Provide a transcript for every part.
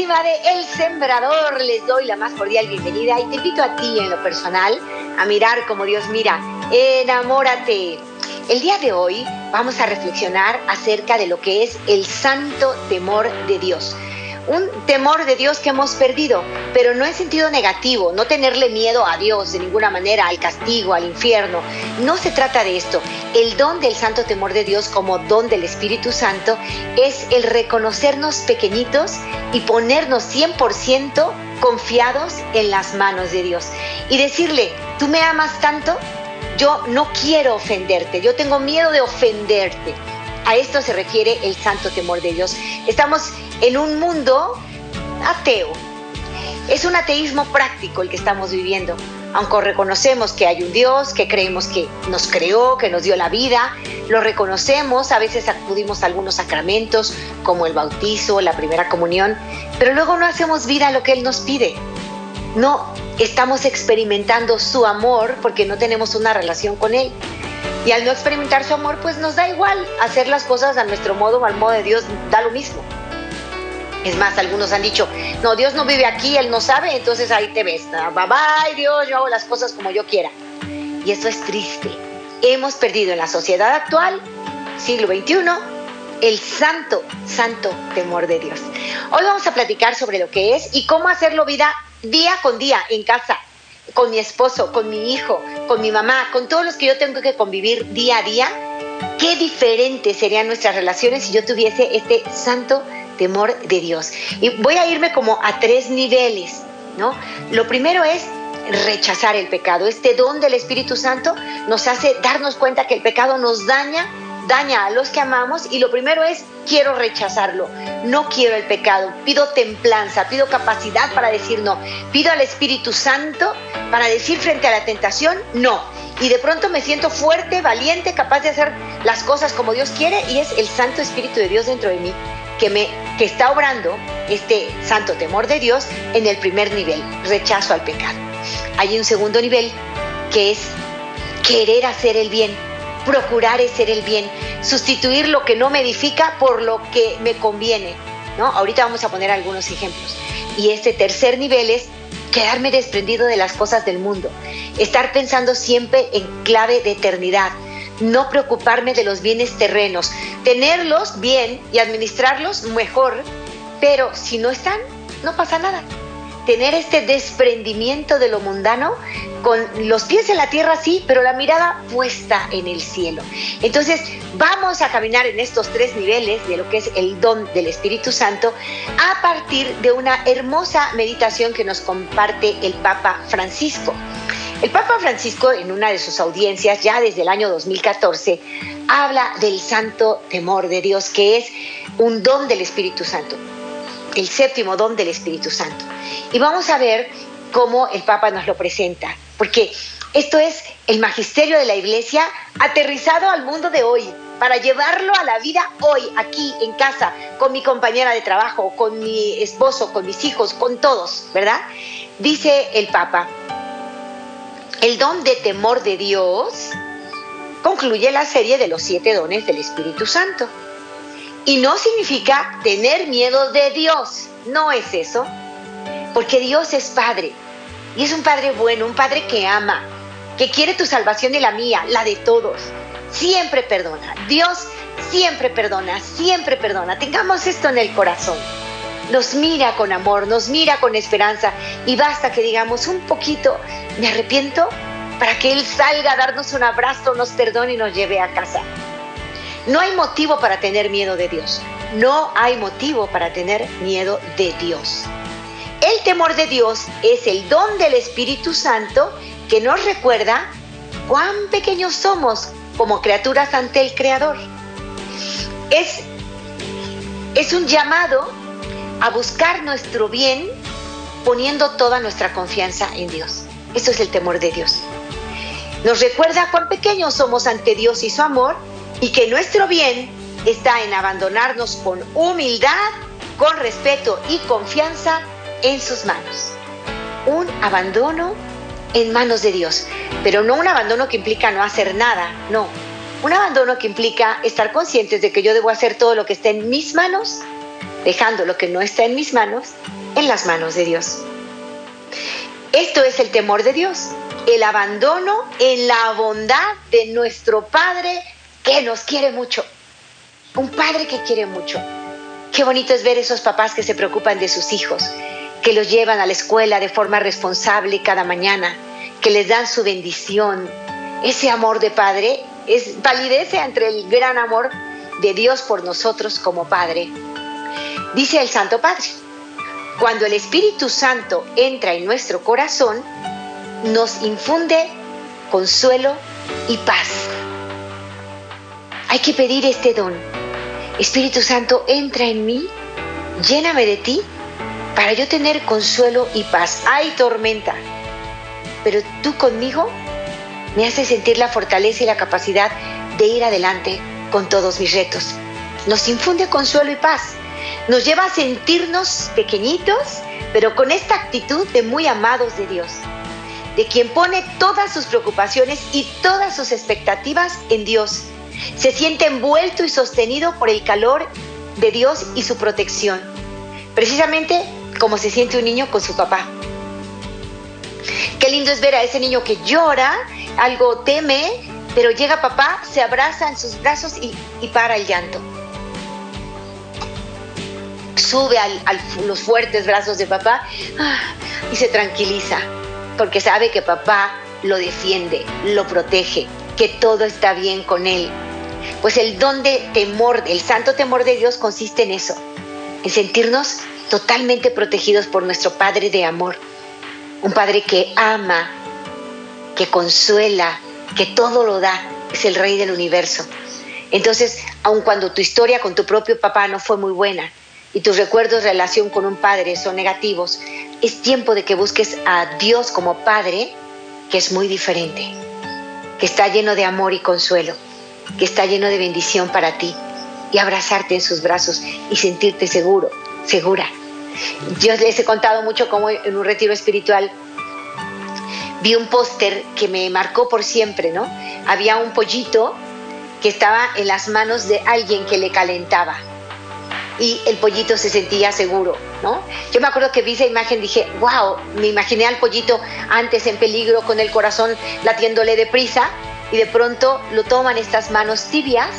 Bellísima de El Sembrador, les doy la más cordial bienvenida y te invito a ti en lo personal a mirar como Dios mira. Enamórate. El día de hoy vamos a reflexionar acerca de lo que es el santo temor de Dios un temor de Dios que hemos perdido, pero no en sentido negativo, no tenerle miedo a Dios de ninguna manera, al castigo, al infierno. No se trata de esto. El don del santo temor de Dios como don del Espíritu Santo es el reconocernos pequeñitos y ponernos 100% confiados en las manos de Dios. Y decirle, tú me amas tanto, yo no quiero ofenderte, yo tengo miedo de ofenderte. A esto se refiere el santo temor de Dios. Estamos en un mundo ateo. Es un ateísmo práctico el que estamos viviendo, aunque reconocemos que hay un Dios, que creemos que nos creó, que nos dio la vida, lo reconocemos, a veces acudimos a algunos sacramentos como el bautizo, la primera comunión, pero luego no hacemos vida a lo que Él nos pide. No estamos experimentando su amor porque no tenemos una relación con Él. Y al no experimentar su amor, pues nos da igual hacer las cosas a nuestro modo o al modo de Dios, da lo mismo. Es más, algunos han dicho, no, Dios no vive aquí, Él no sabe, entonces ahí te ves. Bye bye, Dios, yo hago las cosas como yo quiera. Y eso es triste. Hemos perdido en la sociedad actual, siglo XXI, el santo, santo temor de Dios. Hoy vamos a platicar sobre lo que es y cómo hacerlo vida día con día en casa, con mi esposo, con mi hijo, con mi mamá, con todos los que yo tengo que convivir día a día. Qué diferentes serían nuestras relaciones si yo tuviese este santo temor de Dios. Y voy a irme como a tres niveles, ¿no? Lo primero es rechazar el pecado. Este don del Espíritu Santo nos hace darnos cuenta que el pecado nos daña, daña a los que amamos y lo primero es quiero rechazarlo. No quiero el pecado. Pido templanza, pido capacidad para decir no. Pido al Espíritu Santo para decir frente a la tentación no. Y de pronto me siento fuerte, valiente, capaz de hacer las cosas como Dios quiere y es el Santo Espíritu de Dios dentro de mí que, me, que está obrando este santo temor de Dios en el primer nivel, rechazo al pecado. Hay un segundo nivel que es querer hacer el bien, procurar hacer el bien, sustituir lo que no me edifica por lo que me conviene. ¿no? Ahorita vamos a poner algunos ejemplos. Y este tercer nivel es quedarme desprendido de las cosas del mundo, estar pensando siempre en clave de eternidad, no preocuparme de los bienes terrenos, tenerlos bien y administrarlos mejor, pero si no están, no pasa nada. Tener este desprendimiento de lo mundano con los pies en la tierra sí, pero la mirada puesta en el cielo. Entonces, vamos a caminar en estos tres niveles de lo que es el don del Espíritu Santo a partir de una hermosa meditación que nos comparte el Papa Francisco. El Papa Francisco, en una de sus audiencias, ya desde el año 2014, habla del santo temor de Dios, que es un don del Espíritu Santo, el séptimo don del Espíritu Santo. Y vamos a ver cómo el Papa nos lo presenta, porque esto es el magisterio de la Iglesia aterrizado al mundo de hoy, para llevarlo a la vida hoy, aquí, en casa, con mi compañera de trabajo, con mi esposo, con mis hijos, con todos, ¿verdad? Dice el Papa, el don de temor de Dios concluye la serie de los siete dones del Espíritu Santo. Y no significa tener miedo de Dios, no es eso, porque Dios es Padre, y es un Padre bueno, un Padre que ama, que quiere tu salvación y la mía, la de todos. Siempre perdona, Dios siempre perdona, siempre perdona. Tengamos esto en el corazón. Nos mira con amor, nos mira con esperanza y basta que digamos un poquito, me arrepiento para que Él salga a darnos un abrazo, nos perdone y nos lleve a casa. No hay motivo para tener miedo de Dios. No hay motivo para tener miedo de Dios. El temor de Dios es el don del Espíritu Santo que nos recuerda cuán pequeños somos como criaturas ante el Creador. Es, es un llamado a buscar nuestro bien poniendo toda nuestra confianza en Dios. Eso es el temor de Dios. Nos recuerda cuán pequeños somos ante Dios y su amor y que nuestro bien está en abandonarnos con humildad, con respeto y confianza en sus manos. Un abandono en manos de Dios, pero no un abandono que implica no hacer nada, no. Un abandono que implica estar conscientes de que yo debo hacer todo lo que esté en mis manos, dejando lo que no está en mis manos en las manos de Dios. Esto es el temor de Dios, el abandono en la bondad de nuestro Padre que nos quiere mucho. Un Padre que quiere mucho. Qué bonito es ver esos papás que se preocupan de sus hijos, que los llevan a la escuela de forma responsable cada mañana, que les dan su bendición. Ese amor de Padre es validece entre el gran amor de Dios por nosotros como Padre. Dice el Santo Padre, cuando el Espíritu Santo entra en nuestro corazón, nos infunde consuelo y paz. Hay que pedir este don. Espíritu Santo, entra en mí, lléname de ti, para yo tener consuelo y paz. Hay tormenta, pero tú conmigo me haces sentir la fortaleza y la capacidad de ir adelante con todos mis retos. Nos infunde consuelo y paz nos lleva a sentirnos pequeñitos, pero con esta actitud de muy amados de Dios, de quien pone todas sus preocupaciones y todas sus expectativas en Dios. Se siente envuelto y sostenido por el calor de Dios y su protección, precisamente como se siente un niño con su papá. Qué lindo es ver a ese niño que llora, algo teme, pero llega papá, se abraza en sus brazos y, y para el llanto sube a los fuertes brazos de papá ah, y se tranquiliza, porque sabe que papá lo defiende, lo protege, que todo está bien con él. Pues el don de temor, el santo temor de Dios consiste en eso, en sentirnos totalmente protegidos por nuestro Padre de amor. Un Padre que ama, que consuela, que todo lo da, es el Rey del universo. Entonces, aun cuando tu historia con tu propio papá no fue muy buena, y tus recuerdos de relación con un padre son negativos, es tiempo de que busques a Dios como Padre, que es muy diferente, que está lleno de amor y consuelo, que está lleno de bendición para ti, y abrazarte en sus brazos y sentirte seguro, segura. Yo les he contado mucho cómo en un retiro espiritual vi un póster que me marcó por siempre, ¿no? Había un pollito que estaba en las manos de alguien que le calentaba y el pollito se sentía seguro, ¿no? Yo me acuerdo que vi esa imagen, dije, wow, me imaginé al pollito antes en peligro con el corazón latiéndole deprisa y de pronto lo toman estas manos tibias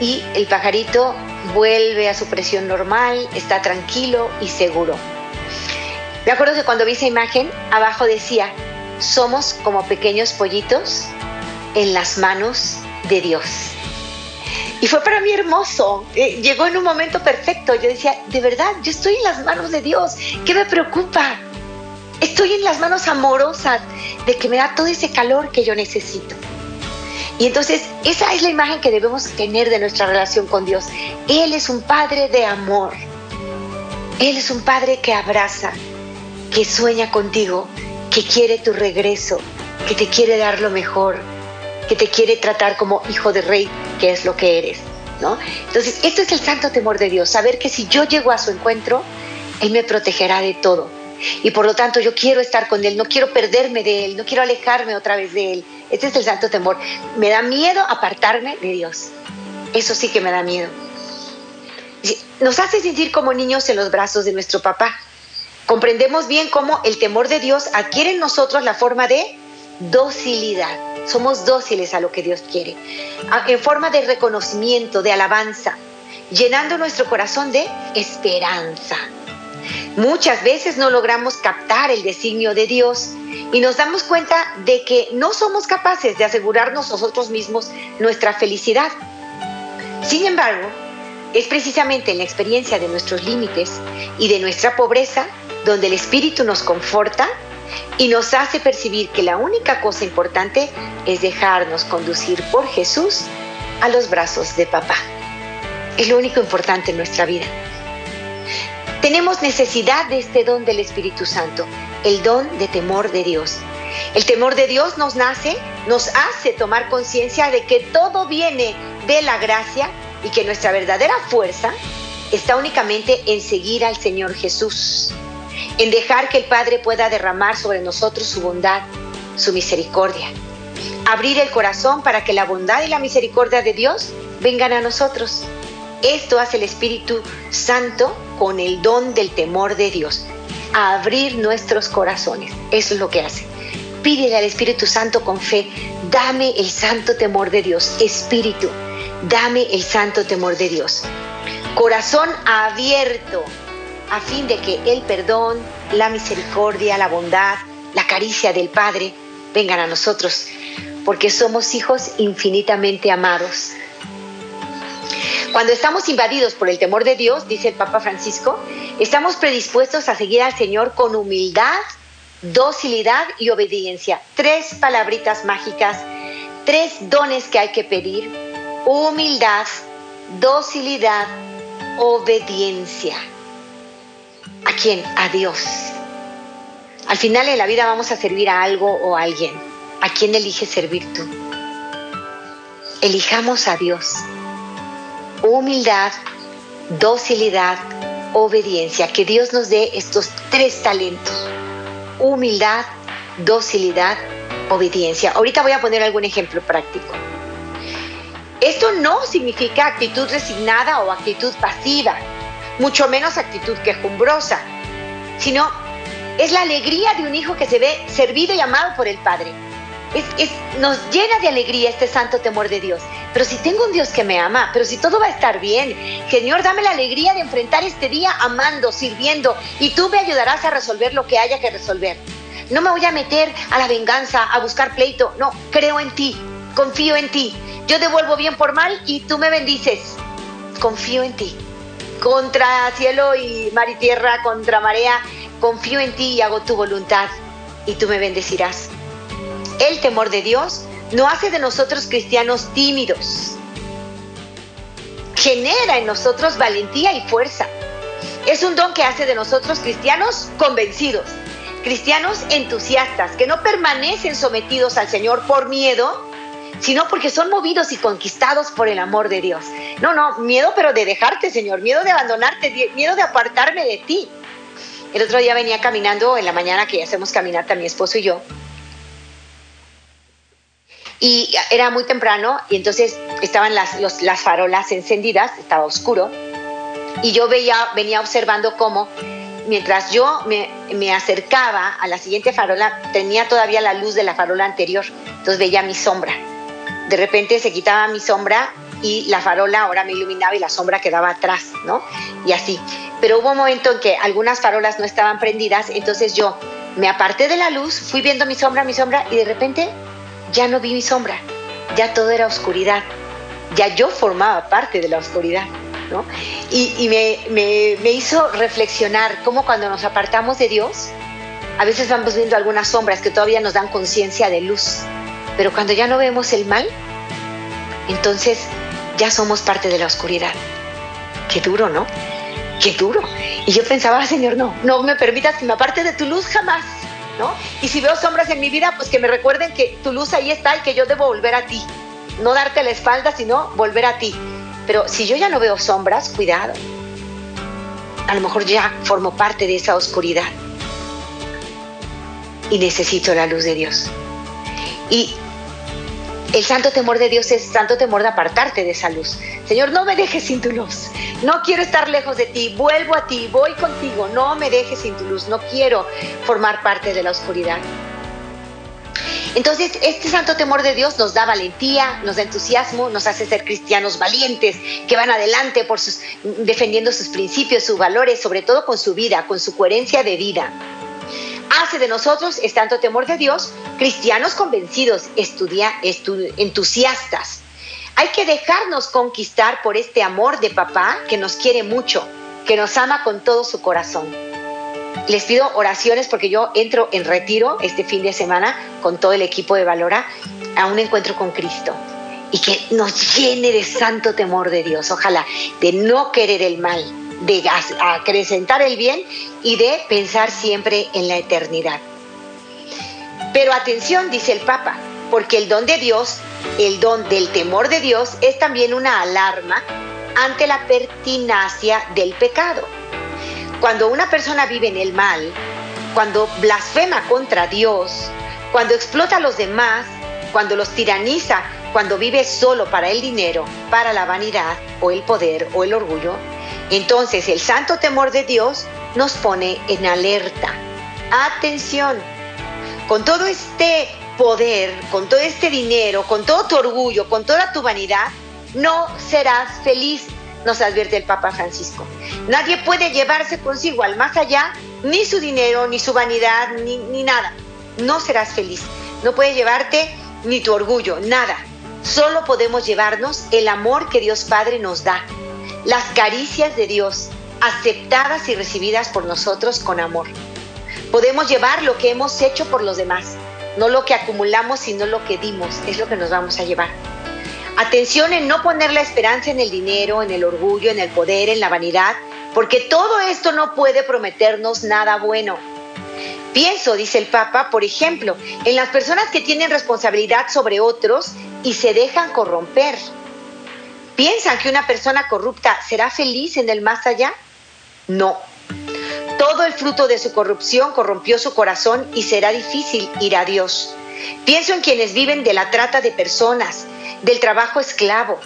y el pajarito vuelve a su presión normal, está tranquilo y seguro. Me acuerdo que cuando vi esa imagen, abajo decía, somos como pequeños pollitos en las manos de Dios. Y fue para mí hermoso. Eh, llegó en un momento perfecto. Yo decía, de verdad, yo estoy en las manos de Dios. ¿Qué me preocupa? Estoy en las manos amorosas de que me da todo ese calor que yo necesito. Y entonces esa es la imagen que debemos tener de nuestra relación con Dios. Él es un Padre de amor. Él es un Padre que abraza, que sueña contigo, que quiere tu regreso, que te quiere dar lo mejor, que te quiere tratar como hijo de rey, que es lo que eres, ¿no? Entonces, esto es el santo temor de Dios, saber que si yo llego a su encuentro, Él me protegerá de todo. Y por lo tanto yo quiero estar con Él, no quiero perderme de Él, no quiero alejarme otra vez de Él. Este es el santo temor. Me da miedo apartarme de Dios. Eso sí que me da miedo. Nos hace sentir como niños en los brazos de nuestro papá. Comprendemos bien cómo el temor de Dios adquiere en nosotros la forma de docilidad somos dóciles a lo que Dios quiere, en forma de reconocimiento, de alabanza, llenando nuestro corazón de esperanza. Muchas veces no logramos captar el designio de Dios y nos damos cuenta de que no somos capaces de asegurarnos nosotros mismos nuestra felicidad. Sin embargo, es precisamente en la experiencia de nuestros límites y de nuestra pobreza donde el Espíritu nos conforta y nos hace percibir que la única cosa importante es dejarnos conducir por Jesús a los brazos de papá. Es lo único importante en nuestra vida. Tenemos necesidad de este don del Espíritu Santo, el don de temor de Dios. El temor de Dios nos nace, nos hace tomar conciencia de que todo viene de la gracia y que nuestra verdadera fuerza está únicamente en seguir al Señor Jesús, en dejar que el Padre pueda derramar sobre nosotros su bondad, su misericordia. Abrir el corazón para que la bondad y la misericordia de Dios vengan a nosotros. Esto hace el Espíritu Santo con el don del temor de Dios. abrir nuestros corazones. Eso es lo que hace. Pídele al Espíritu Santo con fe, dame el santo temor de Dios. Espíritu, dame el santo temor de Dios. Corazón abierto a fin de que el perdón, la misericordia, la bondad, la caricia del Padre vengan a nosotros, porque somos hijos infinitamente amados. Cuando estamos invadidos por el temor de Dios, dice el Papa Francisco, estamos predispuestos a seguir al Señor con humildad, docilidad y obediencia. Tres palabritas mágicas, tres dones que hay que pedir. Humildad, docilidad, obediencia. ¿A quién? A Dios. Al final en la vida vamos a servir a algo o a alguien. ¿A quién eliges servir tú? Elijamos a Dios humildad, docilidad, obediencia. Que Dios nos dé estos tres talentos. Humildad, docilidad, obediencia. Ahorita voy a poner algún ejemplo práctico. Esto no significa actitud resignada o actitud pasiva, mucho menos actitud quejumbrosa, sino es la alegría de un hijo que se ve servido y amado por el Padre nos llena de alegría este santo temor de Dios. Pero si tengo un Dios que me ama, pero si todo va a estar bien, Señor, dame la alegría de enfrentar este día amando, sirviendo, y tú me ayudarás a resolver lo que haya que resolver. No me voy a meter a la venganza, a buscar pleito. No, creo en ti, confío en ti. Yo devuelvo bien por mal y tú me bendices. Confío en ti. Contra cielo y mar y tierra, contra marea, confío en ti y hago tu voluntad y tú me bendecirás. El temor de Dios no hace de nosotros cristianos tímidos. Genera en nosotros valentía y fuerza. Es un don que hace de nosotros cristianos convencidos, cristianos entusiastas, que no permanecen sometidos al Señor por miedo, sino porque son movidos y conquistados por el amor de Dios. No, no, miedo pero de dejarte, Señor, miedo de abandonarte, miedo de apartarme de ti. El otro día venía caminando en la mañana que hacemos caminata mi esposo y yo, y era muy temprano y entonces estaban las, las farolas encendidas, estaba oscuro. Y yo veía, venía observando cómo mientras yo me, me, acercaba a la siguiente farola, tenía todavía la luz de la farola anterior, entonces veía mi sombra. De repente se quitaba mi sombra y la farola ahora me iluminaba y la sombra quedaba atrás, ¿no? Y así. Pero hubo un momento en que algunas farolas no estaban prendidas, entonces yo me aparté de la luz, fui viendo mi sombra, mi sombra, y de repente ya no vi mi sombra, ya todo era oscuridad, ya yo formaba parte de la oscuridad. ¿no? Y, me, hizo reflexionar cómo cuando nos apartamos de Dios, a veces vamos viendo algunas sombras que todavía nos dan conciencia de luz, pero cuando ya no vemos el mal, entonces ya somos parte de la oscuridad. Qué duro, ¿no? Qué duro. Y yo pensaba, Señor, no, no me permitas que me aparte de tu luz jamás. Y si veo sombras en mi vida, pues que me recuerden que tu luz ahí está y que yo debo volver a ti. No darte la espalda, sino volver a ti. Pero si yo ya no veo sombras, cuidado. A lo mejor ya formo parte de esa oscuridad. Y necesito la luz de Dios. Y el santo temor de Dios es santo temor de apartarte de esa luz. Señor, no me dejes sin tu luz. No quiero estar lejos de ti. Vuelvo a ti. Voy contigo. No me dejes sin tu luz. No quiero formar parte de la oscuridad. Entonces, este santo temor de Dios nos da valentía, nos da entusiasmo, nos hace ser cristianos valientes, que van adelante por defendiendo sus principios, sus valores, sobre todo con su vida, con su coherencia de vida hace de nosotros, es tanto temor de Dios, cristianos convencidos, estudia, entusiastas. Hay que dejarnos conquistar por este amor de papá que nos quiere mucho, que nos ama con todo su corazón. Les pido oraciones porque yo entro en retiro este fin de semana con todo el equipo de Valora a un encuentro con Cristo y que nos llene de santo temor de Dios, ojalá, de no querer el mal, de acrecentar el bien y de pensar siempre en la eternidad. Pero atención, dice el Papa, porque el don de Dios, el don del temor de Dios, es también una alarma ante la pertinacia del pecado. Cuando una persona vive en el mal, cuando blasfema contra Dios, cuando explota a los demás, cuando los tiraniza, cuando vive solo para el dinero, para la vanidad o el poder o el orgullo, entonces el santo temor de Dios nos pone en alerta. Atención, con todo este poder, con todo este dinero, con todo tu orgullo, con toda tu vanidad, no serás feliz, nos advierte el Papa Francisco. Nadie puede llevarse consigo al más allá ni su dinero, ni su vanidad, ni, ni nada. No serás feliz. No puede llevarte ni tu orgullo, nada. Solo podemos llevarnos el amor que Dios Padre nos da, las caricias de Dios, aceptadas y recibidas por nosotros con amor. Podemos llevar lo que hemos hecho por los demás, no lo que acumulamos, sino lo que dimos, es lo que nos vamos a llevar. Atención en no poner la esperanza en el dinero, en el orgullo, en el poder, en la vanidad, porque todo esto no puede prometernos nada bueno. Pienso, dice el Papa, por ejemplo, en las personas que tienen responsabilidad sobre otros y se dejan corromper. ¿Piensan que una persona corrupta será feliz en el más allá? No. Todo el fruto de su corrupción corrompió su corazón y será difícil ir a Dios. Pienso en quienes viven de la trata de personas, del trabajo esclavo.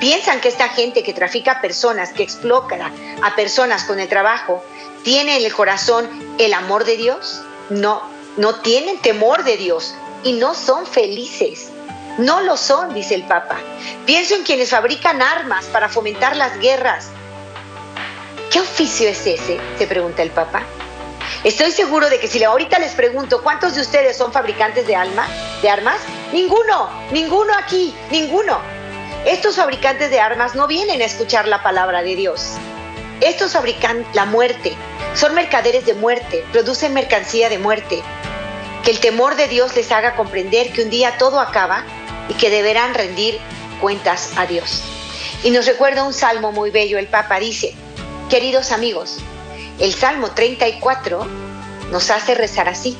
¿Piensan que esta gente que trafica personas, que explota a personas con el trabajo, tiene en el corazón el amor de Dios? No, no tienen temor de Dios y no son felices. No lo son, dice el Papa. Pienso en quienes fabrican armas para fomentar las guerras. ¿Qué oficio es ese? se pregunta el Papa. Estoy seguro de que si ahorita les pregunto cuántos de ustedes son fabricantes de, alma, de armas, ninguno, ninguno aquí, ninguno. Estos fabricantes de armas no vienen a escuchar la palabra de Dios. Estos fabrican la muerte, son mercaderes de muerte, producen mercancía de muerte. Que el temor de Dios les haga comprender que un día todo acaba y que deberán rendir cuentas a Dios. Y nos recuerda un salmo muy bello, el Papa dice, queridos amigos, el Salmo 34 nos hace rezar así.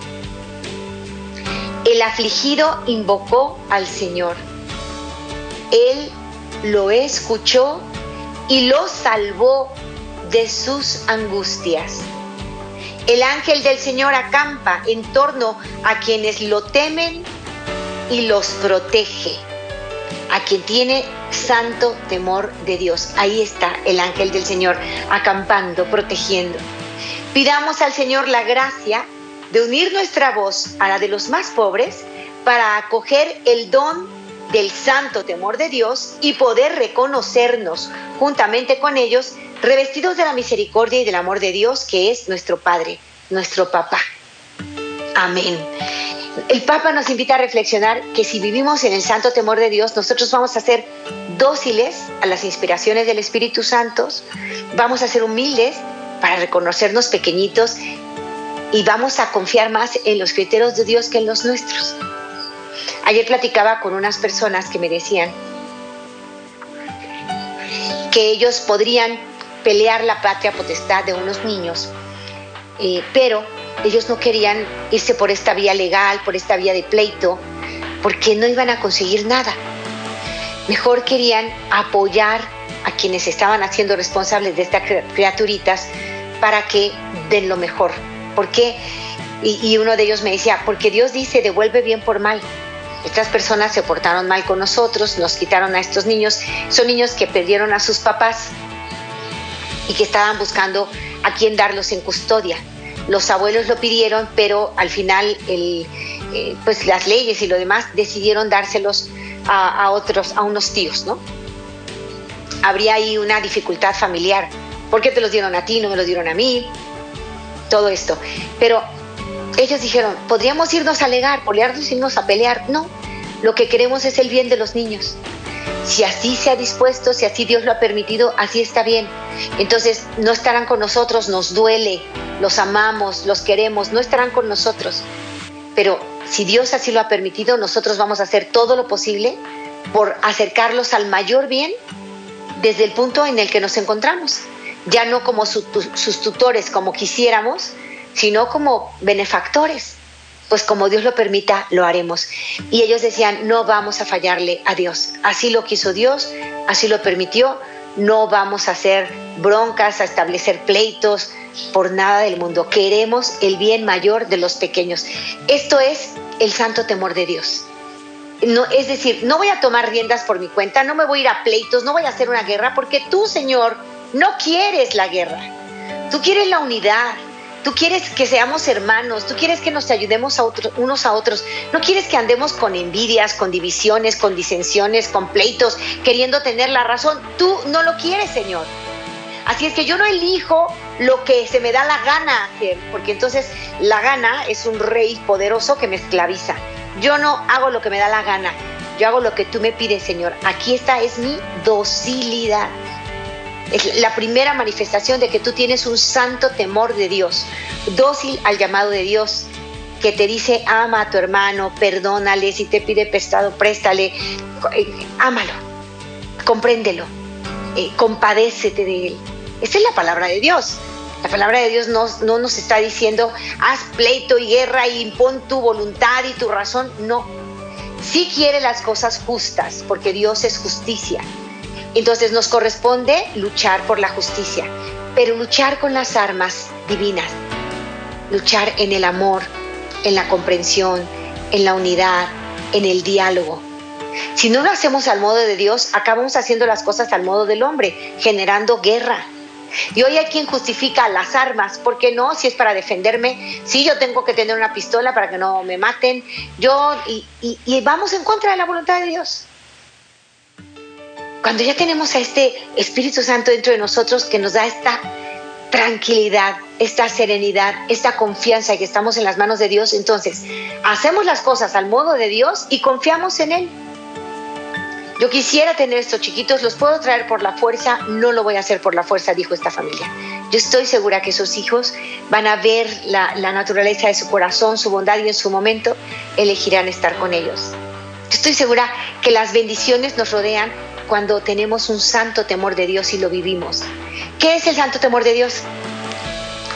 El afligido invocó al Señor. Él lo escuchó y lo salvó de sus angustias. El ángel del Señor acampa en torno a quienes lo temen y los protege. A quien tiene santo temor de Dios. Ahí está el ángel del Señor acampando, protegiendo. Pidamos al Señor la gracia de unir nuestra voz a la de los más pobres para acoger el don del santo temor de Dios y poder reconocernos juntamente con ellos revestidos de la misericordia y del amor de Dios que es nuestro Padre, nuestro Papá. Amén. El Papa nos invita a reflexionar que si vivimos en el santo temor de Dios, nosotros vamos a ser dóciles a las inspiraciones del Espíritu Santo, vamos a ser humildes para reconocernos pequeñitos y vamos a confiar más en los criterios de Dios que en los nuestros. Ayer platicaba con unas personas que me decían que ellos podrían pelear la patria potestad de unos niños, eh, pero ellos no querían irse por esta vía legal, por esta vía de pleito, porque no iban a conseguir nada. Mejor querían apoyar a quienes estaban haciendo responsables de estas criaturitas para que den lo mejor. ¿Por qué? Y, y uno de ellos me decía, porque Dios dice, devuelve bien por mal. Estas personas se portaron mal con nosotros, nos quitaron a estos niños. Son niños que perdieron a sus papás y que estaban buscando a quién darlos en custodia. Los abuelos lo pidieron, pero al final el, eh, pues las leyes y lo demás decidieron dárselos a, otros, a unos tíos, ¿no? Habría ahí una dificultad familiar. ¿Por qué te los dieron a ti, no me los dieron a mí? Todo esto. Pero ellos dijeron, podríamos irnos a alegar, polearnos, irnos a pelear. No, lo que queremos es el bien de los niños. Si así se ha dispuesto, si así Dios lo ha permitido, así está bien. Entonces no estarán con nosotros, nos duele, los amamos, los queremos, no estarán con nosotros. Pero si Dios así lo ha permitido, nosotros vamos a hacer todo lo posible por acercarlos al mayor bien desde el punto en el que nos encontramos, ya no como sus tutores como quisiéramos, sino como benefactores. Pues como Dios lo permita, lo haremos. Y ellos decían, no vamos a fallarle a Dios. Así lo quiso Dios, así lo permitió. No vamos a hacer broncas, a establecer pleitos por nada del mundo. Queremos el bien mayor de los pequeños. Esto es el santo temor de Dios. No, es decir, no voy a tomar riendas por mi cuenta, no me voy a ir a pleitos, no voy a hacer una guerra, porque tú, Señor, no quieres la guerra. Tú quieres la unidad, Tú quieres que seamos hermanos, tú quieres que nos ayudemos a unos a otros. No quieres que andemos con envidias, con divisiones, con disensiones, con pleitos, queriendo tener la razón. Tú no lo quieres, Señor. Así es que yo no elijo lo que se me da la gana hacer, porque entonces la gana es un rey poderoso que me esclaviza. Yo no hago lo que me da la gana, yo hago lo que tú me pides, Señor. Aquí está, es mi docilidad. Es la primera manifestación de que tú tienes un santo temor de Dios, dócil al llamado de Dios, que te dice, ama a tu hermano, perdónale, si te pide prestado, préstale, eh, ámalo, compréndelo, eh, compadécete de él. Esa es la palabra de Dios. La palabra de Dios no, no nos está diciendo, haz pleito y guerra y impon tu voluntad y tu razón. No. Sí quiere las cosas justas, porque Dios es justicia. Entonces nos corresponde luchar por la justicia, pero luchar con las armas divinas, luchar en el amor, en la comprensión, en la unidad, en el diálogo. Si no lo hacemos al modo de Dios, acabamos haciendo las cosas al modo del hombre, generando guerra. Y hoy hay quien justifica las armas, ¿por qué no? Si es para defenderme, si yo tengo que tener una pistola para que no me maten, yo, y vamos en contra de la voluntad de Dios. Cuando ya tenemos a este Espíritu Santo dentro de nosotros que nos da esta tranquilidad, esta serenidad, esta confianza que estamos en las manos de Dios, entonces hacemos las cosas al modo de Dios y confiamos en Él. Yo quisiera tener estos chiquitos, los puedo traer por la fuerza, no lo voy a hacer por la fuerza, dijo esta familia. Yo estoy segura que esos hijos van a ver la, la naturaleza de su corazón, su bondad y en su momento elegirán estar con ellos. Yo estoy segura que las bendiciones nos rodean cuando tenemos un santo temor de Dios y lo vivimos. ¿Qué es el santo temor de Dios?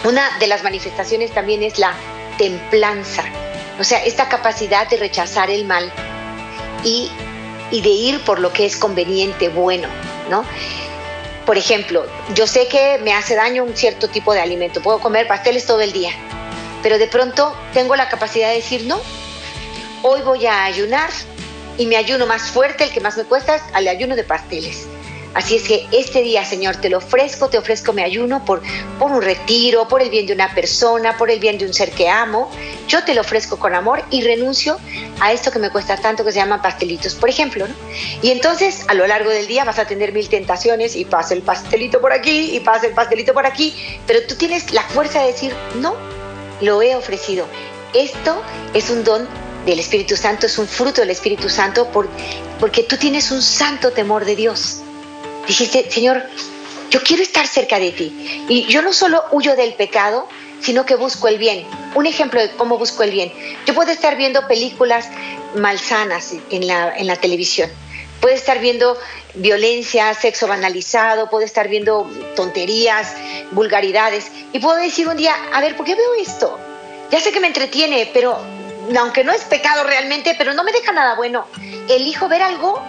Una de las manifestaciones también es la templanza, o sea, esta capacidad de rechazar el mal y, de ir por lo que es conveniente, bueno, ¿no? Por ejemplo, yo sé que me hace daño un cierto tipo de alimento, puedo comer pasteles todo el día, pero de pronto tengo la capacidad de decir, no, hoy voy a ayunar y mi ayuno más fuerte, el que más me cuesta, es el ayuno de pasteles. Así es que este día, Señor, te lo ofrezco, te ofrezco mi ayuno por, por un retiro, por el bien de una persona, por el bien de un ser que amo. Yo te lo ofrezco con amor y renuncio a esto que me cuesta tanto que se llaman pastelitos, por ejemplo. ¿no? Y entonces, a lo largo del día vas a tener mil tentaciones y pasa el pastelito por aquí y pasa el pastelito por aquí, pero tú tienes la fuerza de decir, no, lo he ofrecido. Esto es un don del Espíritu Santo, es un fruto del Espíritu Santo porque tú tienes un santo temor de Dios. Dijiste, Señor, yo quiero estar cerca de ti. Y yo no solo huyo del pecado, sino que busco el bien. Un ejemplo de cómo busco el bien. Yo puedo estar viendo películas malsanas en la, en la televisión. Puedo estar viendo violencia, sexo banalizado, puedo estar viendo tonterías, vulgaridades. Y puedo decir un día, a ver, ¿por qué veo esto? Ya sé que me entretiene, pero aunque no es pecado realmente, pero no me deja nada bueno. Elijo ver algo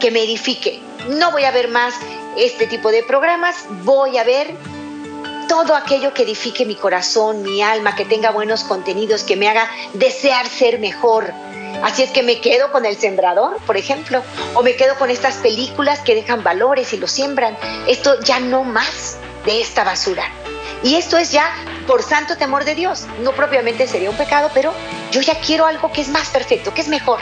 que me edifique. No voy a ver más este tipo de programas, voy a ver todo aquello que edifique mi corazón, mi alma, que tenga buenos contenidos, que me haga desear ser mejor. Así es que me quedo con El Sembrador, por ejemplo, o me quedo con estas películas que dejan valores y lo siembran. Esto ya no más de esta basura. Y esto es ya por santo temor de Dios. No propiamente sería un pecado, pero yo ya quiero algo que es más perfecto, que es mejor.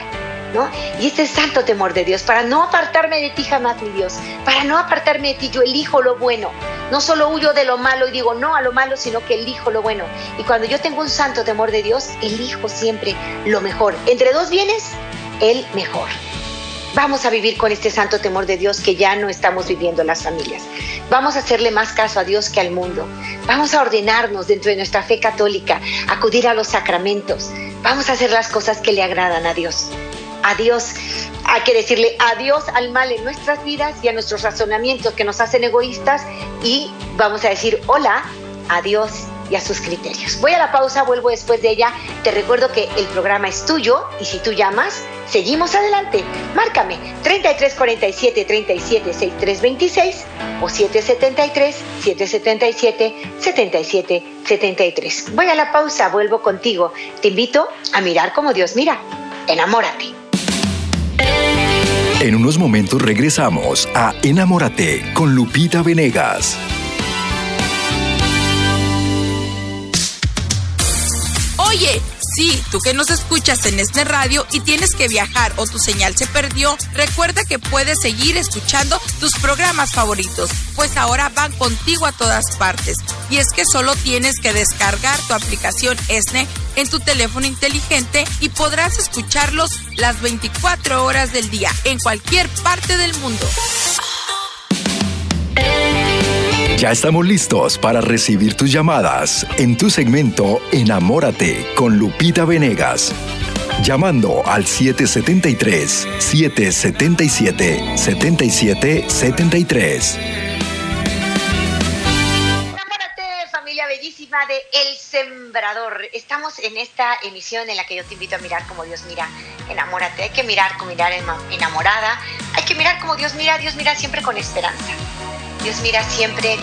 ¿No? Y este es santo temor de Dios, para no apartarme de ti jamás, mi Dios, para no apartarme de ti, yo elijo lo bueno. No solo huyo de lo malo y digo no a lo malo, sino que elijo lo bueno. Y cuando yo tengo un santo temor de Dios, elijo siempre lo mejor. Entre dos bienes, el mejor. Vamos a vivir con este santo temor de Dios que ya no estamos viviendo las familias. Vamos a hacerle más caso a Dios que al mundo. Vamos a ordenarnos dentro de nuestra fe católica, acudir a los sacramentos. Vamos a hacer las cosas que le agradan a Dios. adiós. Hay que decirle adiós al mal en nuestras vidas y a nuestros razonamientos que nos hacen egoístas y vamos a decir hola, adiós y a sus criterios. Voy a la pausa, vuelvo después de ella. Te recuerdo que el programa es tuyo y si tú llamas, seguimos adelante. Márcame 3347 37 6326 o 773 777 77 73. Voy a la pausa, vuelvo contigo. Te invito a mirar como Dios mira. Enamórate. En unos momentos regresamos a Enamórate con Lupita Venegas. Oye, sí, tú que nos escuchas en este radio y tienes que viajar o tu señal se perdió, recuerda que puedes seguir escuchando tus programas favoritos, pues ahora van contigo a todas partes. Y es que solo tienes que descargar tu aplicación ESNE en tu teléfono inteligente y podrás escucharlos las 24 horas del día en cualquier parte del mundo. Ya estamos listos para recibir tus llamadas en tu segmento Enamórate con Lupita Venegas. Llamando al 773-777-7773. Enamórate, familia bellísima de El Sembrador. Estamos en esta emisión en la que yo te invito a mirar como Dios mira. Enamórate, hay que mirar como mirar enamorada. Hay que mirar como Dios mira. Dios mira siempre con esperanza. Dios mira siempre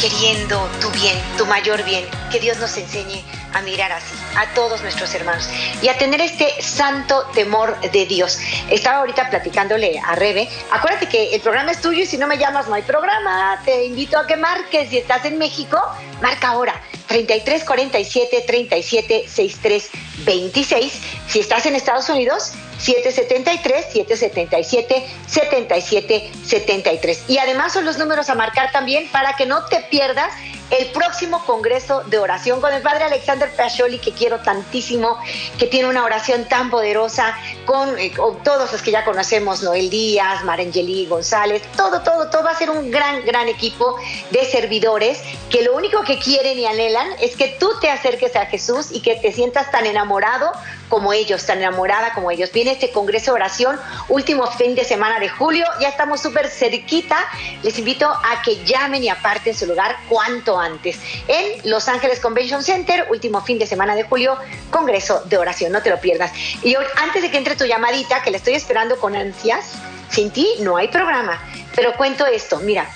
queriendo tu bien, tu mayor bien. Que Dios nos enseñe a mirar así a todos nuestros hermanos y a tener este santo temor de Dios. Estaba ahorita platicándole a Rebe. Acuérdate que el programa es tuyo y si no me llamas no hay programa. Te invito a que marques. Si estás en México, marca ahora. 33 47 37 63 26. Si estás en Estados Unidos, 773 777 77 73. Y además son los números a marcar también para que no te pierdas el próximo Congreso de Oración con el Padre Alexander Pacioli, que quiero tantísimo, que tiene una oración tan poderosa, con, eh, con todos los que ya conocemos, Noel Díaz, Marangeli González, todo, todo, todo. Va a ser un gran, gran equipo de servidores que lo único que quieren y anhelan es que tú te acerques a Jesús y que te sientas tan enamorado como ellos, tan enamorada como ellos. Viene este Congreso de Oración, último fin de semana de julio, ya estamos súper cerquita. Les invito a que llamen y aparten su lugar cuanto antes. En Los Ángeles Convention Center, último fin de semana de julio, Congreso de Oración, no te lo pierdas. Y antes de que entre tu llamadita, que la estoy esperando con ansias, sin ti no hay programa. Pero cuento esto, mira,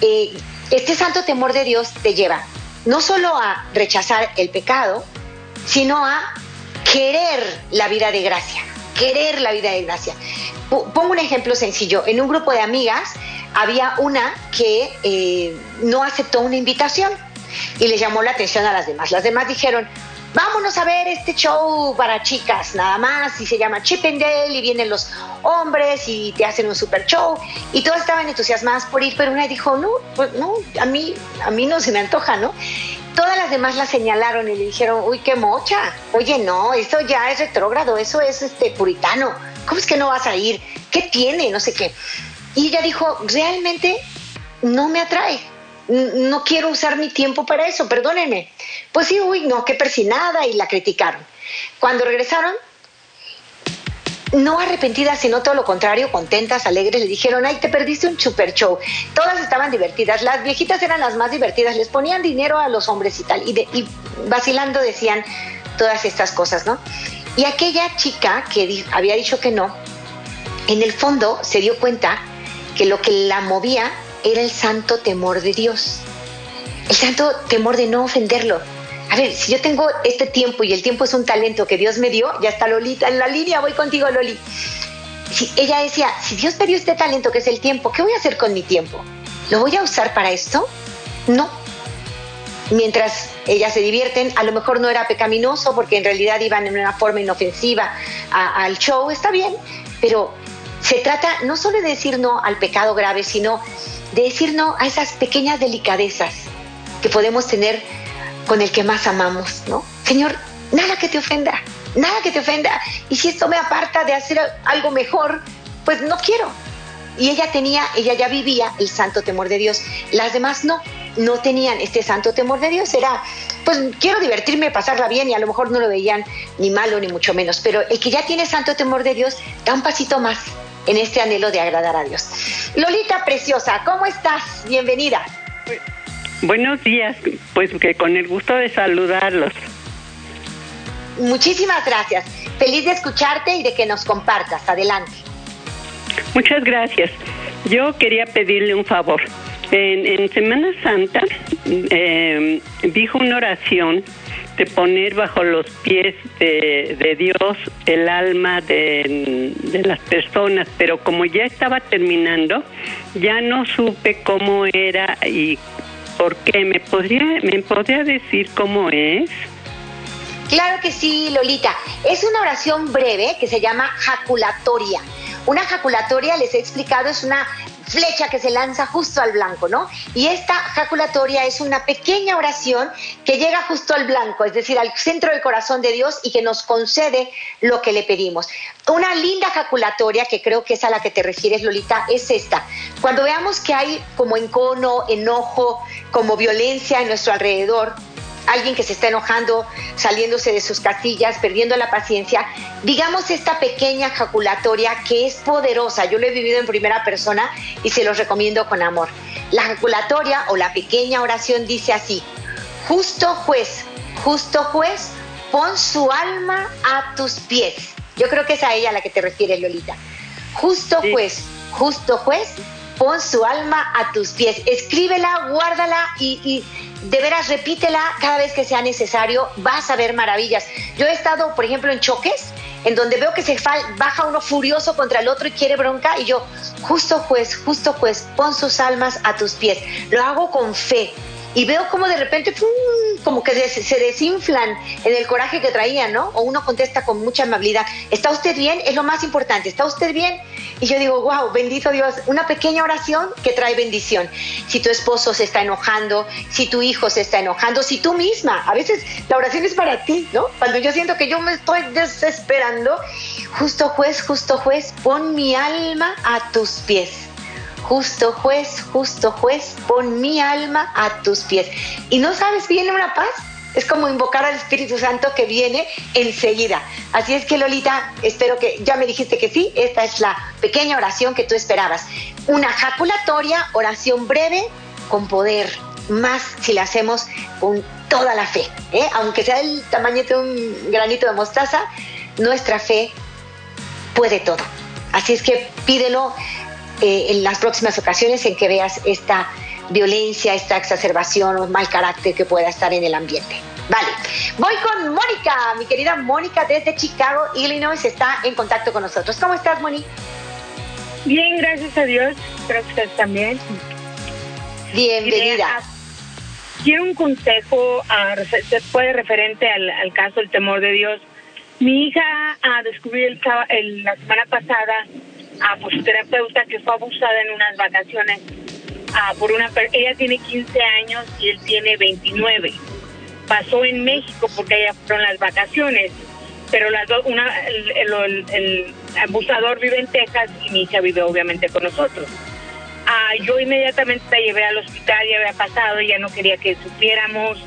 eh, este santo temor de Dios te lleva no solo a rechazar el pecado, sino a querer la vida de gracia, querer la vida de gracia. Pongo un ejemplo sencillo. En un grupo de amigas había una que eh, no aceptó una invitación y le llamó la atención a las demás. Las demás dijeron, vámonos a ver este show para chicas, nada más, y se llama Chip and Dale, y vienen los hombres y te hacen un super show, y todas estaban entusiasmadas por ir, pero una dijo, no, pues no, a mí, a mí no se me antoja, ¿no? Todas las demás la señalaron y le dijeron, uy, qué mocha, oye, no, eso ya es retrógrado, eso es este puritano, ¿cómo es que no vas a ir? ¿Qué tiene? No sé qué. Y ella dijo, realmente no me atrae, no quiero usar mi tiempo para eso, perdónenme. Pues sí, uy, no, qué persinada, y la criticaron. Cuando regresaron, no arrepentidas, sino todo lo contrario, contentas, alegres, le dijeron, ay, te perdiste un super show. Todas estaban divertidas, las viejitas eran las más divertidas, les ponían dinero a los hombres y tal, y, y vacilando decían todas estas cosas, ¿no? Y aquella chica que había dicho que no, en el fondo se dio cuenta que lo que la movía era el santo temor de Dios, el santo temor de no ofenderlo. A ver, si yo tengo este tiempo y el tiempo es un talento que Dios me dio, ya está Lolita en la línea, voy contigo Loli. Si, ella decía, si Dios me dio este talento que es el tiempo, ¿qué voy a hacer con mi tiempo? ¿Lo voy a usar para esto? No. Mientras ellas se divierten, a lo mejor no era pecaminoso porque en realidad iban en una forma inofensiva al show, está bien, pero se trata no solo de decir no al pecado grave, sino de decir no a esas pequeñas delicadezas que podemos tener con el que más amamos, ¿no? Señor, nada que te ofenda, nada que te ofenda. Y si esto me aparta de hacer algo mejor, pues no quiero. Y ella tenía, ella ya vivía el santo temor de Dios. Las demás no. no tenían este santo temor de Dios. Era, pues quiero divertirme, pasarla bien y a lo mejor no lo veían ni malo ni mucho menos. Pero el que ya tiene santo temor de Dios da un pasito más en este anhelo de agradar a Dios. Lolita Preciosa, ¿cómo estás? Bienvenida. Buenos días, pues que con el gusto de saludarlos. Muchísimas gracias. Feliz de escucharte y de que nos compartas. Adelante. Muchas gracias. Yo quería pedirle un favor. En, Semana Santa eh, dijo una oración de poner bajo los pies de, Dios el alma de, las personas, pero como ya estaba terminando, ya no supe cómo era y por qué. ¿Me podría, me podría decir cómo es? Claro que sí, Lolita. Es una oración breve que se llama jaculatoria. Una jaculatoria, les he explicado, es una flecha que se lanza justo al blanco, ¿no? Y esta jaculatoria es una pequeña oración que llega justo al blanco, es decir, al centro del corazón de Dios y que nos concede lo que le pedimos. Una linda jaculatoria, que creo que es a la que te refieres, Lolita, es esta. Cuando veamos que hay como encono, enojo, como violencia en nuestro alrededor, alguien que se está enojando, saliéndose de sus castillas, perdiendo la paciencia, digamos esta pequeña jaculatoria que es poderosa. Yo lo he vivido en primera persona y se los recomiendo con amor. La jaculatoria o la pequeña oración dice así, justo juez, justo juez, pon su alma a tus pies. Yo creo que es a ella a la que te refieres, Lolita. Justo juez, justo juez, pon su alma a tus pies. Escríbela, guárdala y, de veras repítela cada vez que sea necesario. Vas a ver maravillas. Yo he estado, por ejemplo, en choques en donde veo que se baja uno furioso contra el otro y quiere bronca y yo, justo juez, justo juez, pon sus almas a tus pies. Lo hago con fe y veo como de repente como que se desinflan en el coraje que traían, ¿no? O uno contesta con mucha amabilidad, ¿está usted bien? Es lo más importante, ¿está usted bien? Y yo digo, wow, bendito Dios, una pequeña oración que trae bendición. Si tu esposo se está enojando, si tu hijo se está enojando, si tú misma, a veces la oración es para ti, ¿no? Cuando yo siento que yo me estoy desesperando, justo juez, justo juez, pon mi alma a tus pies Justo juez, justo juez, pon mi alma a tus pies. Y no sabes, viene una paz. Es como invocar al Espíritu Santo que viene enseguida. Así es que Lolita, espero que ya me dijiste que sí, esta es la pequeña oración que tú esperabas. Una jaculatoria, oración breve, con poder, más si la hacemos con toda la fe. ¿eh? Aunque sea el tamaño de un granito de mostaza, nuestra fe puede todo. Así es que pídelo eh, en las próximas ocasiones en que veas esta violencia, esta exacerbación o mal carácter que pueda estar en el ambiente. Vale, voy con Mónica, mi querida Mónica desde Chicago, Illinois, está en contacto con nosotros. ¿Cómo estás, Moni? Bien, gracias a Dios. Espero que ustedes también. Bienvenida. Quiero un consejo después de referente al, caso del temor de Dios. Mi hija a descubrir el, la semana pasada a por su terapeuta que fue abusada en unas vacaciones a por una ella tiene 15 años y él tiene 29 pasó en México porque allá fueron las vacaciones pero las una el, el, abusador vive en Texas y mi hija vive obviamente con nosotros. Ah, yo inmediatamente la llevé al hospital ya había pasado ya no quería que supiéramos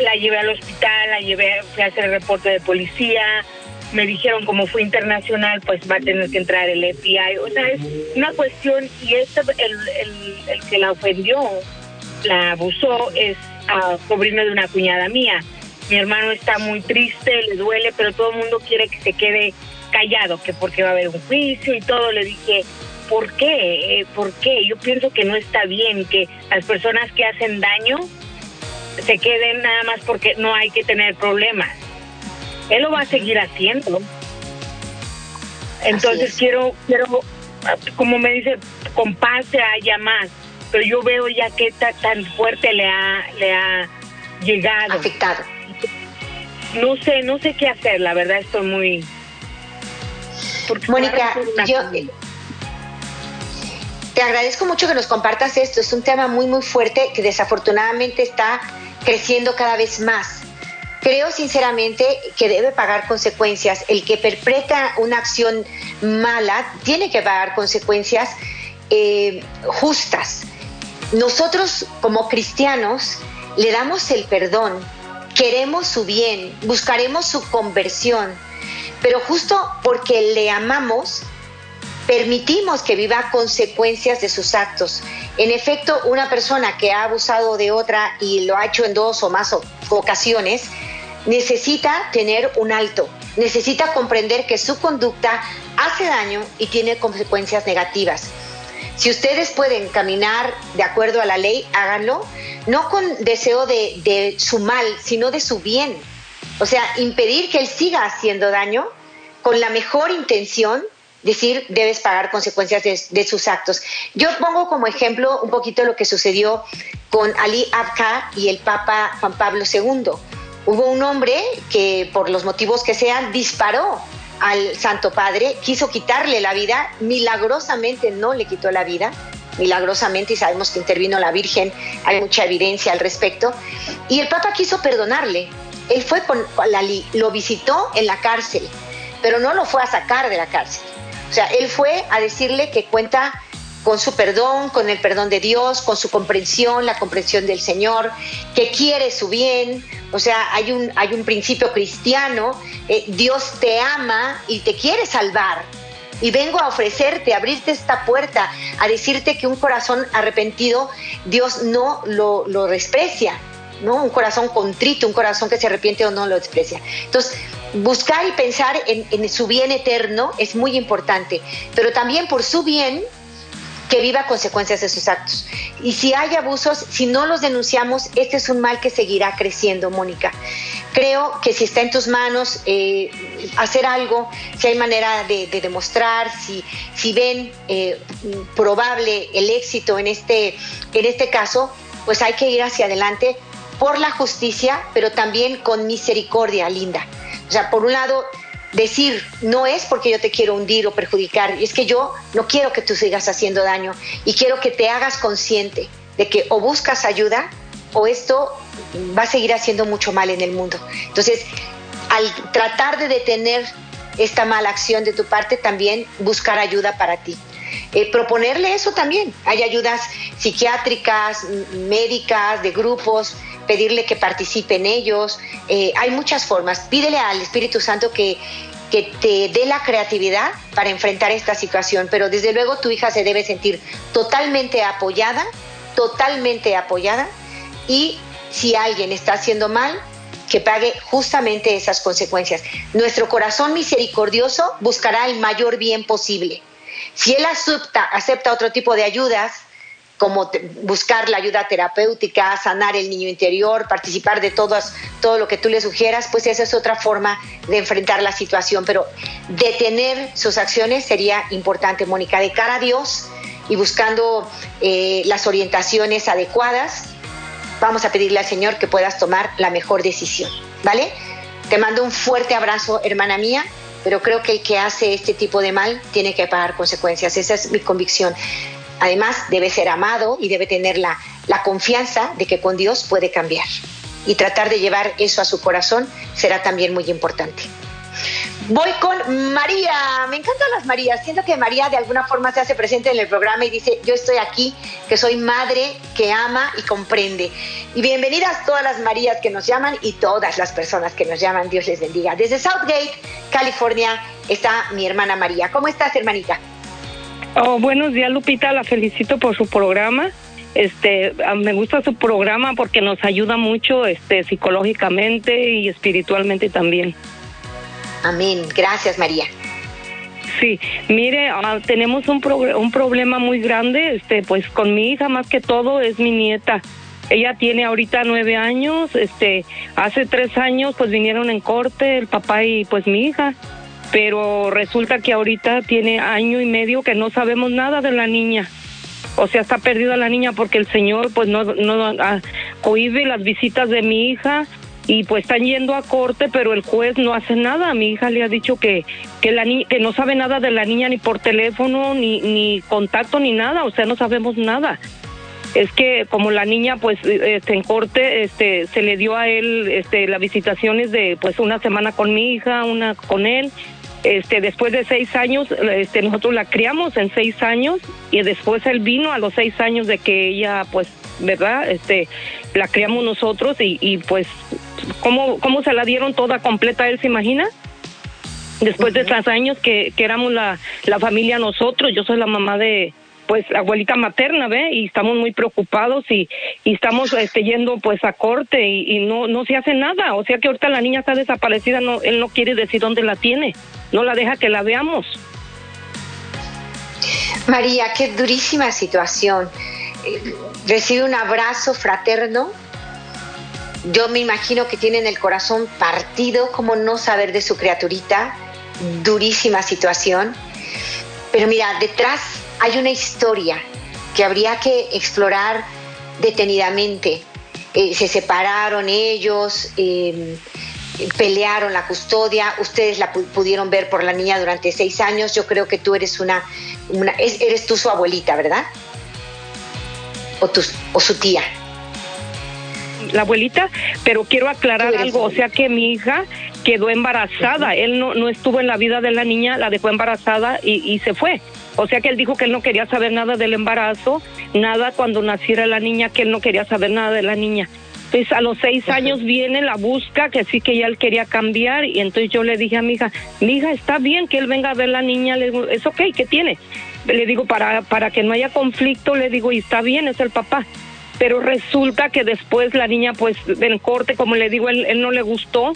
la llevé al hospital la llevé fui a hacer el reporte de policía me dijeron como fue internacional, pues va a tener que entrar el FBI. O sea, es una cuestión, y este, el, el, que la ofendió, la abusó, es a sobrino de una cuñada mía. Mi hermano está muy triste, le duele, pero todo el mundo quiere que se quede callado, que porque va a haber un juicio y todo. Le dije, ¿por qué? Eh, ¿Por qué? Yo pienso que no está bien que las personas que hacen daño se queden nada más porque no hay que tener problemas él lo va a seguir haciendo. Entonces quiero, quiero, como me dice, con paz se haya más, pero yo veo ya que tan fuerte le ha, le ha llegado. Afectado. No sé, no sé qué hacer, la verdad estoy muy... Mónica, yo te agradezco mucho que nos compartas esto. Es un tema muy, muy fuerte que desafortunadamente está creciendo cada vez más. Creo sinceramente que debe pagar consecuencias. El que perpetra una acción mala tiene que pagar consecuencias eh, justas. nosotros como cristianos le damos el perdón, queremos su bien, buscaremos su conversión, pero justo porque le amamos, permitimos que viva consecuencias de sus actos. En efecto, una persona que ha abusado de otra y lo ha hecho en dos o más ocasiones, necesita tener un alto, necesita comprender que su conducta hace daño y tiene consecuencias negativas. Si ustedes pueden caminar de acuerdo a la ley, háganlo, no con deseo de, de su mal, sino de su bien. O sea, impedir que él siga haciendo daño con la mejor intención, decir, debes pagar consecuencias de, sus actos. Yo pongo como ejemplo un poquito lo que sucedió con Ali Abka y el Papa Juan Pablo II. Hubo un hombre que, por los motivos que sean, disparó al Santo Padre, quiso quitarle la vida, milagrosamente no le quitó la vida, milagrosamente, y sabemos que intervino la Virgen, hay mucha evidencia al respecto, y el Papa quiso perdonarle. Él fue con Ali, lo visitó en la cárcel, pero no lo fue a sacar de la cárcel. O sea, él fue a decirle que cuenta con su perdón, con el perdón de Dios, con su comprensión, la comprensión del Señor, que quiere su bien. O sea, hay un, hay un principio cristiano, eh, Dios te ama y te quiere salvar. Y vengo a ofrecerte, a abrirte esta puerta, a decirte que un corazón arrepentido, Dios no lo, lo desprecia, ¿no? Un corazón contrito, un corazón que se arrepiente o no lo desprecia. Entonces, buscar y pensar en, su bien eterno es muy importante, pero también por su bien que viva consecuencias de sus actos. Y si hay abusos, si no los denunciamos, este es un mal que seguirá creciendo, Mónica. Creo que si está en tus manos eh, hacer algo, si hay manera de, demostrar, si, si ven eh, probable el éxito en este, en este caso, pues hay que ir hacia adelante por la justicia, pero también con misericordia, Linda. O sea, por un lado, decir no es porque yo te quiero hundir o perjudicar, es que yo no quiero que tú sigas haciendo daño y quiero que te hagas consciente de que o buscas ayuda o esto va a seguir haciendo mucho mal en el mundo. Entonces, al tratar de detener esta mala acción de tu parte, también buscar ayuda para ti. Eh, proponerle eso también. Hay ayudas psiquiátricas, médicas, de grupos, pedirle que participe en ellos. Eh, hay muchas formas. Pídele al Espíritu Santo que, que te dé la creatividad para enfrentar esta situación, pero desde luego tu hija se debe sentir totalmente apoyada, totalmente apoyada y si alguien está haciendo mal, que pague justamente esas consecuencias. Nuestro corazón misericordioso buscará el mayor bien posible. Si él acepta, acepta otro tipo de ayudas, como buscar la ayuda terapéutica, sanar el niño interior, participar de todas, todo lo que tú le sugieras, pues esa es otra forma de enfrentar la situación. Pero detener sus acciones sería importante, Mónica, de cara a Dios y buscando eh, las orientaciones adecuadas, vamos a pedirle al Señor que puedas tomar la mejor decisión, ¿vale? Te mando un fuerte abrazo, hermana mía, pero creo que el que hace este tipo de mal tiene que pagar consecuencias, esa es mi convicción. Además, debe ser amado y debe tener la, confianza de que con Dios puede cambiar. Y tratar de llevar eso a su corazón será también muy importante. Voy con María. Me encantan las Marías. Siento que María de alguna forma se hace presente en el programa y dice, yo estoy aquí, que soy madre, que ama y comprende. Y bienvenidas todas las Marías que nos llaman y todas las personas que nos llaman. Dios les bendiga. Desde Southgate, California, está mi hermana María. ¿Cómo estás, hermanita? Oh, buenos días, Lupita. La felicito por su programa. Este, ah, me gusta su programa porque nos ayuda mucho, este, psicológicamente y espiritualmente también. Amén. Gracias, María. Sí, mire, ah, tenemos un, un problema muy grande, este, pues con mi hija más que todo es mi nieta. Ella tiene ahorita nueve años, este, hace tres años pues vinieron en corte el papá y pues mi hija pero resulta que ahorita tiene año y medio que no sabemos nada de la niña. O sea, está perdida la niña porque el señor pues no, no ah, cohibe las visitas de mi hija y pues están yendo a corte, pero el juez no hace nada. Mi hija le ha dicho que que la que no sabe nada de la niña ni por teléfono ni ni contacto ni nada, o sea, no sabemos nada. Es que como la niña pues este, en corte este se le dio a él este las visitaciones de pues una semana con mi hija, una con él Este, después de seis años, este, nosotros la criamos en seis años y después él vino a los seis años de que ella, pues, ¿verdad? Este, la criamos nosotros y, y pues, ¿cómo, ¿cómo se la dieron toda completa él, se imagina? Después de esos años que, que éramos la, la familia nosotros, yo soy la mamá de, pues abuelita materna, ¿ve? Y estamos muy preocupados y, estamos este, yendo pues a corte y, y, no no se hace nada. O sea que ahorita la niña está desaparecida, no él no quiere decir dónde la tiene, no la deja que la veamos. María, qué durísima situación. Eh, Recibe un abrazo fraterno. Yo me imagino que tienen el corazón partido, como no saber de su criaturita. Durísima situación. Pero mira, detrás hay una historia que habría que explorar detenidamente. Eh, se separaron ellos, eh, pelearon la custodia, ustedes la pu pudieron ver por la niña durante seis años, yo creo que tú eres una, una es, eres tú su abuelita, ¿verdad? O, tu, o su tía. La abuelita, pero quiero aclarar algo, o sea que mi hija quedó embarazada, él no, no estuvo en la vida de la niña, la dejó embarazada y, y se fue. O sea que él dijo que él no quería saber nada del embarazo, nada cuando naciera la niña, que él no quería saber nada de la niña. Entonces a los seis años viene, la busca, que sí que ya él quería cambiar y entonces yo le dije a mi hija, mi hija está bien que él venga a ver la niña, le digo, es ok, ¿qué tiene? Le digo, para, para que no haya conflicto, le digo, y está bien, es el papá. Pero resulta que después la niña, pues en corte, como le digo, él, él no le gustó,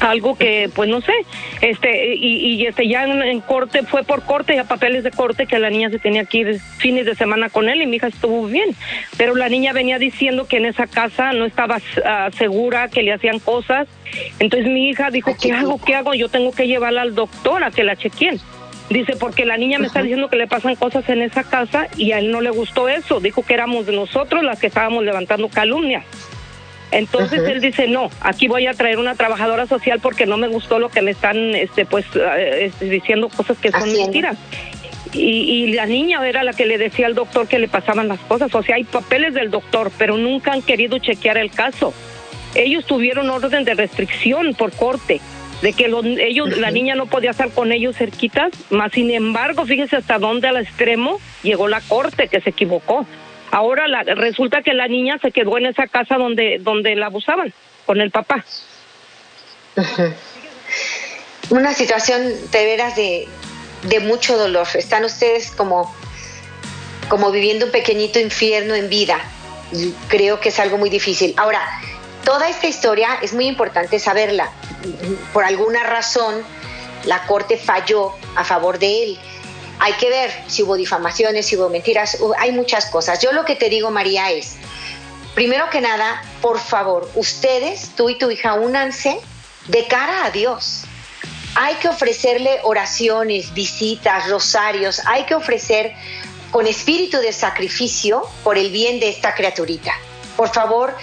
algo que pues no sé este y, y este ya en, en, corte fue por corte ya papeles de corte que la niña se tenía que ir fines de semana con él y mi hija estuvo bien. Pero la niña venía diciendo que en esa casa no estaba uh, segura que le hacían cosas. Entonces mi hija dijo qué hago qué hago yo tengo que llevarla al doctor a que la chequeen Dice, porque la niña me está diciendo que le pasan cosas en esa casa y a él no le gustó eso. Dijo que éramos nosotros las que estábamos levantando calumnias. Entonces él dice, no, aquí voy a traer una trabajadora social porque no me gustó lo que me están este, pues, este, diciendo cosas que son Haciendo. mentiras. Y, y, la niña era la que le decía al doctor que le pasaban las cosas. O sea, hay papeles del doctor, pero nunca han querido chequear el caso. Ellos tuvieron orden de restricción por corte, de que los, ellos, uh -huh. la niña no podía estar con ellos cerquitas, más sin embargo, fíjese hasta dónde al extremo llegó la corte, que se equivocó. Ahora la, resulta que la niña se quedó en esa casa donde, donde la abusaban, con el papá. Una situación de veras de, de mucho dolor. Están ustedes como, como viviendo un pequeñito infierno en vida. Creo que es algo muy difícil. Ahora, toda esta historia es muy importante saberla. Por alguna razón, la corte falló a favor de él hay que ver si hubo difamaciones, si hubo mentiras, hay muchas cosas. Yo lo que te digo, María, es, primero que nada, por favor, ustedes, tú y tu hija, únanse de cara a Dios. Hay que ofrecerle oraciones, visitas, rosarios, hay que ofrecer con espíritu de sacrificio por el bien de esta criaturita. Por favor,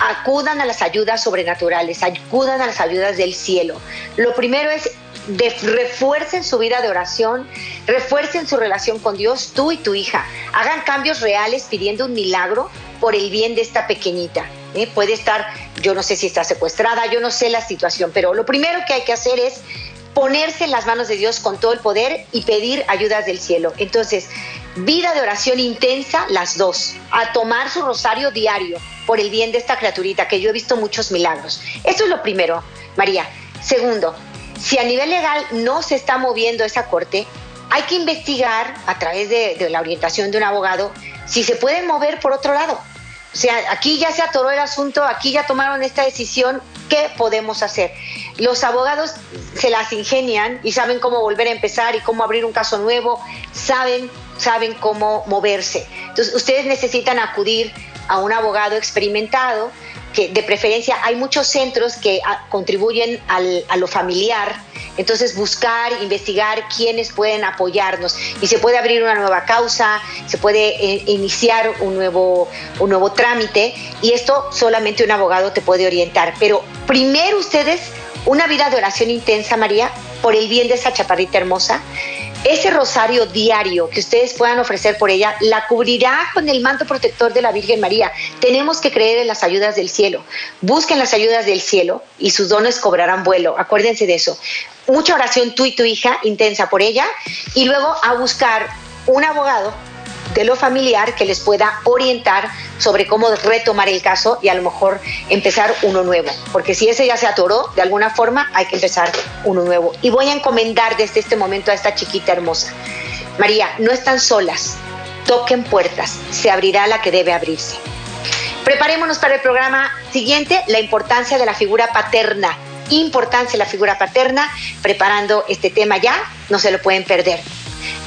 acudan a las ayudas sobrenaturales, acudan a las ayudas del cielo. Lo primero es refuercen su vida de oración, refuercen su relación con Dios, tú y tu hija. Hagan cambios reales pidiendo un milagro por el bien de esta pequeñita. ¿eh? Puede estar, yo no sé si está secuestrada, yo no sé la situación, pero lo primero que hay que hacer es ponerse en las manos de Dios con todo el poder y pedir ayudas del cielo. Entonces, vida de oración intensa, las dos, a tomar su rosario diario por el bien de esta criaturita, que yo he visto muchos milagros. Eso es lo primero, María. Segundo, si a nivel legal no se está moviendo esa corte, hay que investigar a través de, la orientación de un abogado si se puede mover por otro lado. O sea, aquí ya se atoró el asunto, aquí ya tomaron esta decisión, ¿qué podemos hacer? Los abogados se las ingenian y saben cómo volver a empezar y cómo abrir un caso nuevo, saben, saben cómo moverse. Entonces, ustedes necesitan acudir a un abogado experimentado, que de preferencia hay muchos centros que a, contribuyen al, a lo familiar, entonces buscar, investigar quiénes pueden apoyarnos. Y se puede abrir una nueva causa, se puede eh, iniciar un nuevo, un nuevo trámite. Y esto solamente un abogado te puede orientar. Pero primero ustedes, una vida de oración intensa, María, por el bien de esa chaparrita hermosa, ese rosario diario que ustedes puedan ofrecer por ella la cubrirá con el manto protector de la Virgen María. Tenemos que creer en las ayudas del cielo. Busquen las ayudas del cielo y sus dones cobrarán vuelo. Acuérdense de eso. mucha oración tú y tu hija, intensa por ella, y luego a buscar un abogado de lo familiar que les pueda orientar sobre cómo retomar el caso y a lo mejor empezar uno nuevo. Porque si ese ya se atoró, de alguna forma hay que empezar uno nuevo. Y voy a encomendar desde este momento a esta chiquita hermosa. María, no están solas. Toquen puertas. Se abrirá la que debe abrirse. Preparémonos para el programa siguiente, la importancia de la figura paterna. Importancia de la figura paterna. Preparando este tema ya, no se lo pueden perder.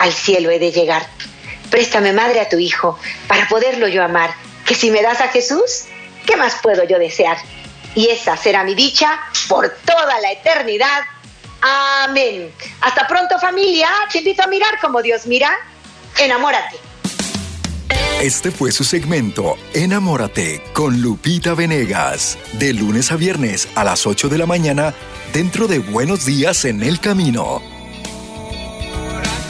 al cielo he de llegar. Préstame, madre, a tu hijo, para poderlo yo amar, que si me das a Jesús, ¿qué más puedo yo desear? Y esa será mi dicha por toda la eternidad. Amén. Hasta pronto familia. Te invito a mirar como Dios mira. Enamórate. Este fue su segmento Enamórate con Lupita Venegas. De lunes a viernes a las 8 de la mañana dentro de Buenos Días en el Camino.